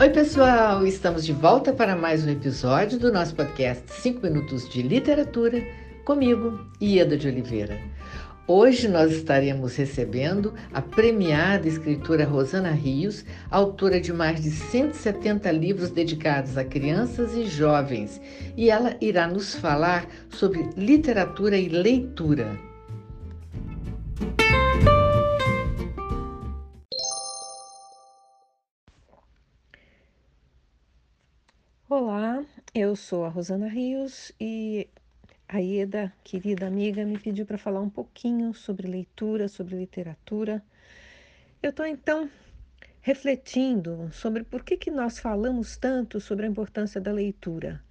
Oi, pessoal! Estamos de volta para mais um episódio do nosso podcast 5 Minutos de Literatura, comigo, Ieda de Oliveira. Hoje nós estaremos recebendo a premiada escritora Rosana Rios, autora de mais de 170 livros dedicados a crianças e jovens, e ela irá nos falar sobre literatura e leitura. Olá, eu sou a Rosana Rios e a Ieda, querida amiga, me pediu para falar um pouquinho sobre leitura, sobre literatura. Eu estou então refletindo sobre por que, que nós falamos tanto sobre a importância da leitura.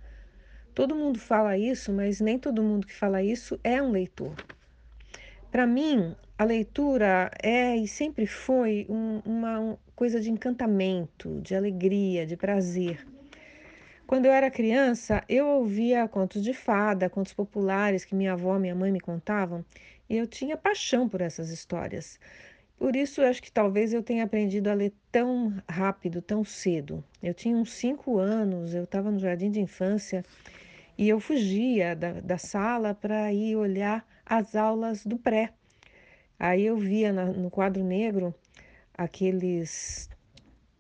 Todo mundo fala isso, mas nem todo mundo que fala isso é um leitor. Para mim, a leitura é e sempre foi um, uma coisa de encantamento, de alegria, de prazer. Quando eu era criança, eu ouvia contos de fada, contos populares que minha avó e minha mãe me contavam, e eu tinha paixão por essas histórias. Por isso, acho que talvez eu tenha aprendido a ler tão rápido, tão cedo. Eu tinha uns cinco anos, eu estava no jardim de infância e eu fugia da, da sala para ir olhar as aulas do pré. Aí eu via na, no quadro negro aqueles.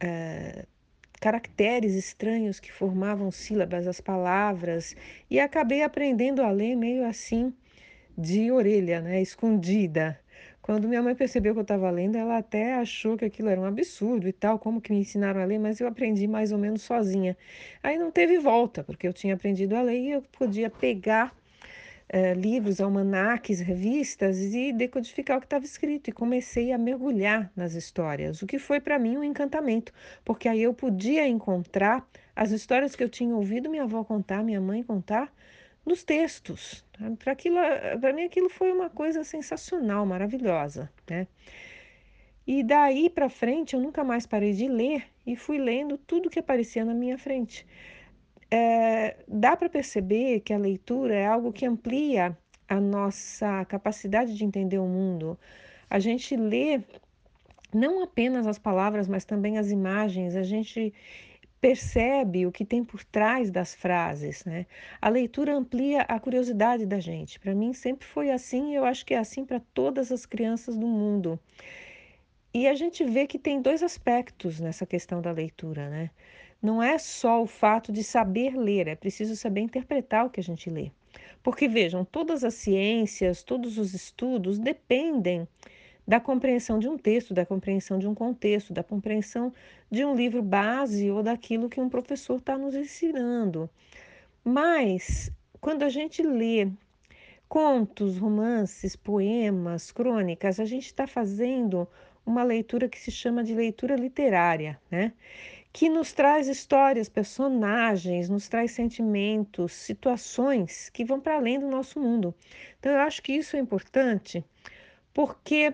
Uh, caracteres estranhos que formavam sílabas das palavras e acabei aprendendo a ler meio assim de orelha, né, escondida. Quando minha mãe percebeu que eu estava lendo, ela até achou que aquilo era um absurdo e tal, como que me ensinaram a ler, mas eu aprendi mais ou menos sozinha. Aí não teve volta, porque eu tinha aprendido a ler e eu podia pegar uh, livros, almanaques, revistas e decodificar o que estava escrito. E comecei a mergulhar nas histórias, o que foi para mim um encantamento, porque aí eu podia encontrar as histórias que eu tinha ouvido minha avó contar, minha mãe contar, nos textos. Para mim aquilo foi uma coisa sensacional, maravilhosa. Né? E daí para frente eu nunca mais parei de ler e fui lendo tudo que aparecia na minha frente é, dá para perceber que a leitura é algo que amplia a nossa capacidade de entender o mundo. A gente lê não apenas as palavras, mas também as imagens, a gente percebe o que tem por trás das frases, né? A leitura amplia a curiosidade da gente. Para mim sempre foi assim e eu acho que é assim para todas as crianças do mundo. E a gente vê que tem dois aspectos nessa questão da leitura, né? Não é só o fato de saber ler, é preciso saber interpretar o que a gente lê. Porque vejam, todas as ciências, todos os estudos dependem da compreensão de um texto, da compreensão de um contexto, da compreensão de um livro base ou daquilo que um professor está nos ensinando. Mas, quando a gente lê contos, romances, poemas, crônicas, a gente está fazendo uma leitura que se chama de leitura literária, né? Que nos traz histórias, personagens, nos traz sentimentos, situações que vão para além do nosso mundo. Então, eu acho que isso é importante, porque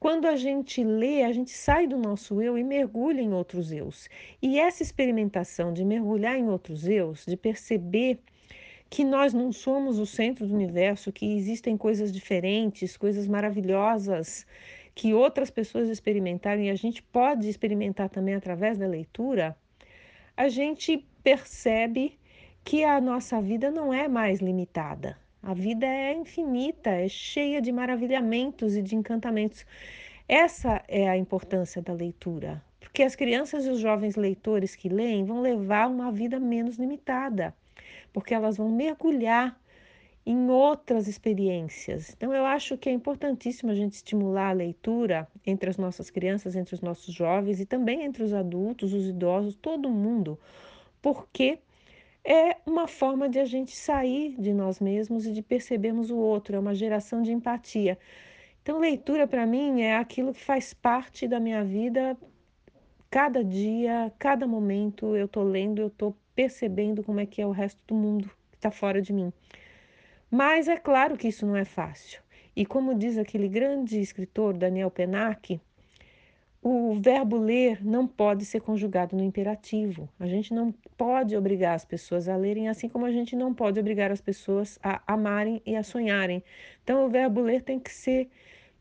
quando a gente lê, a gente sai do nosso eu e mergulha em outros eus. E essa experimentação de mergulhar em outros eus, de perceber que nós não somos o centro do universo, que existem coisas diferentes, coisas maravilhosas que outras pessoas experimentaram e a gente pode experimentar também através da leitura, a gente percebe que a nossa vida não é mais limitada. A vida é infinita, é cheia de maravilhamentos e de encantamentos. Essa é a importância da leitura, porque as crianças e os jovens leitores que leem vão levar uma vida menos limitada, porque elas vão mergulhar em outras experiências. Então, eu acho que é importantíssimo a gente estimular a leitura entre as nossas crianças, entre os nossos jovens e também entre os adultos, os idosos, todo mundo, porque é uma forma de a gente sair de nós mesmos e de percebermos o outro, é uma geração de empatia. Então, leitura para mim é aquilo que faz parte da minha vida. Cada dia, cada momento eu estou lendo, eu estou percebendo como é que é o resto do mundo que está fora de mim. Mas é claro que isso não é fácil. E como diz aquele grande escritor Daniel Penac, o verbo ler não pode ser conjugado no imperativo. A gente não pode obrigar as pessoas a lerem, assim como a gente não pode obrigar as pessoas a amarem e a sonharem. Então, o verbo ler tem que ser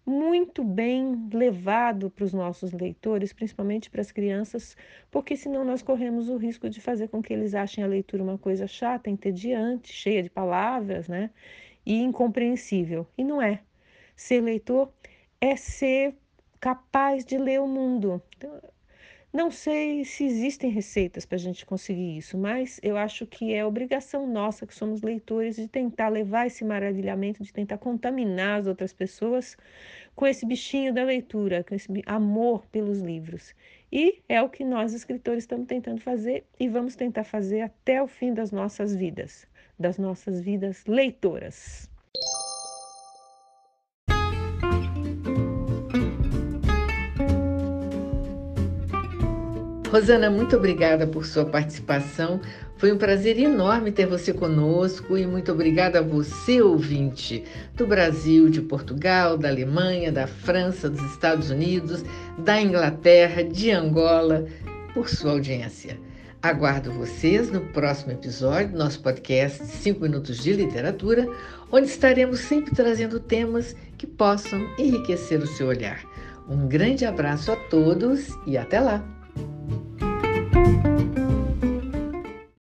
muito bem levado para os nossos leitores, principalmente para as crianças, porque senão nós corremos o risco de fazer com que eles achem a leitura uma coisa chata, entediante, cheia de palavras, né? E incompreensível. E não é. Ser leitor é ser capaz de ler o mundo. Então, não sei se existem receitas para a gente conseguir isso, mas eu acho que é obrigação nossa, que somos leitores, de tentar levar esse maravilhamento, de tentar contaminar as outras pessoas com esse bichinho da leitura, com esse amor pelos livros. E é o que nós, escritores, estamos tentando fazer e vamos tentar fazer até o fim das nossas vidas, das nossas vidas leitoras. Rosana, muito obrigada por sua participação. Foi um prazer enorme ter você conosco e muito obrigada a você, ouvinte, do Brasil, de Portugal, da Alemanha, da França, dos Estados Unidos, da Inglaterra, de Angola, por sua audiência. Aguardo vocês no próximo episódio do nosso podcast 5 Minutos de Literatura, onde estaremos sempre trazendo temas que possam enriquecer o seu olhar. Um grande abraço a todos e até lá! Thank you.